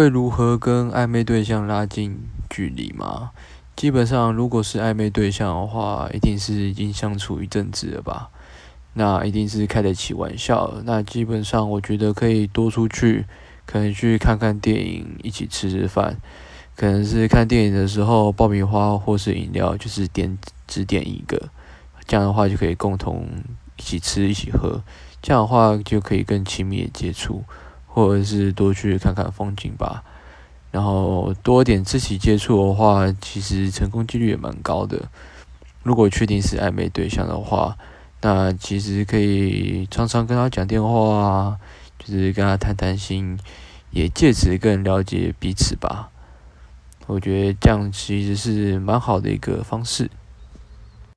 会如何跟暧昧对象拉近距离吗？基本上，如果是暧昧对象的话，一定是已经相处一阵子了吧？那一定是开得起玩笑。那基本上，我觉得可以多出去，可能去看看电影，一起吃吃饭。可能是看电影的时候，爆米花或是饮料，就是点只点一个，这样的话就可以共同一起吃、一起喝。这样的话就可以更亲密的接触，或者是多去看看风景吧。然后多点肢体接触的话，其实成功几率也蛮高的。如果确定是暧昧对象的话，那其实可以常常跟他讲电话啊，就是跟他谈谈心，也借此更了解彼此吧。我觉得这样其实是蛮好的一个方式。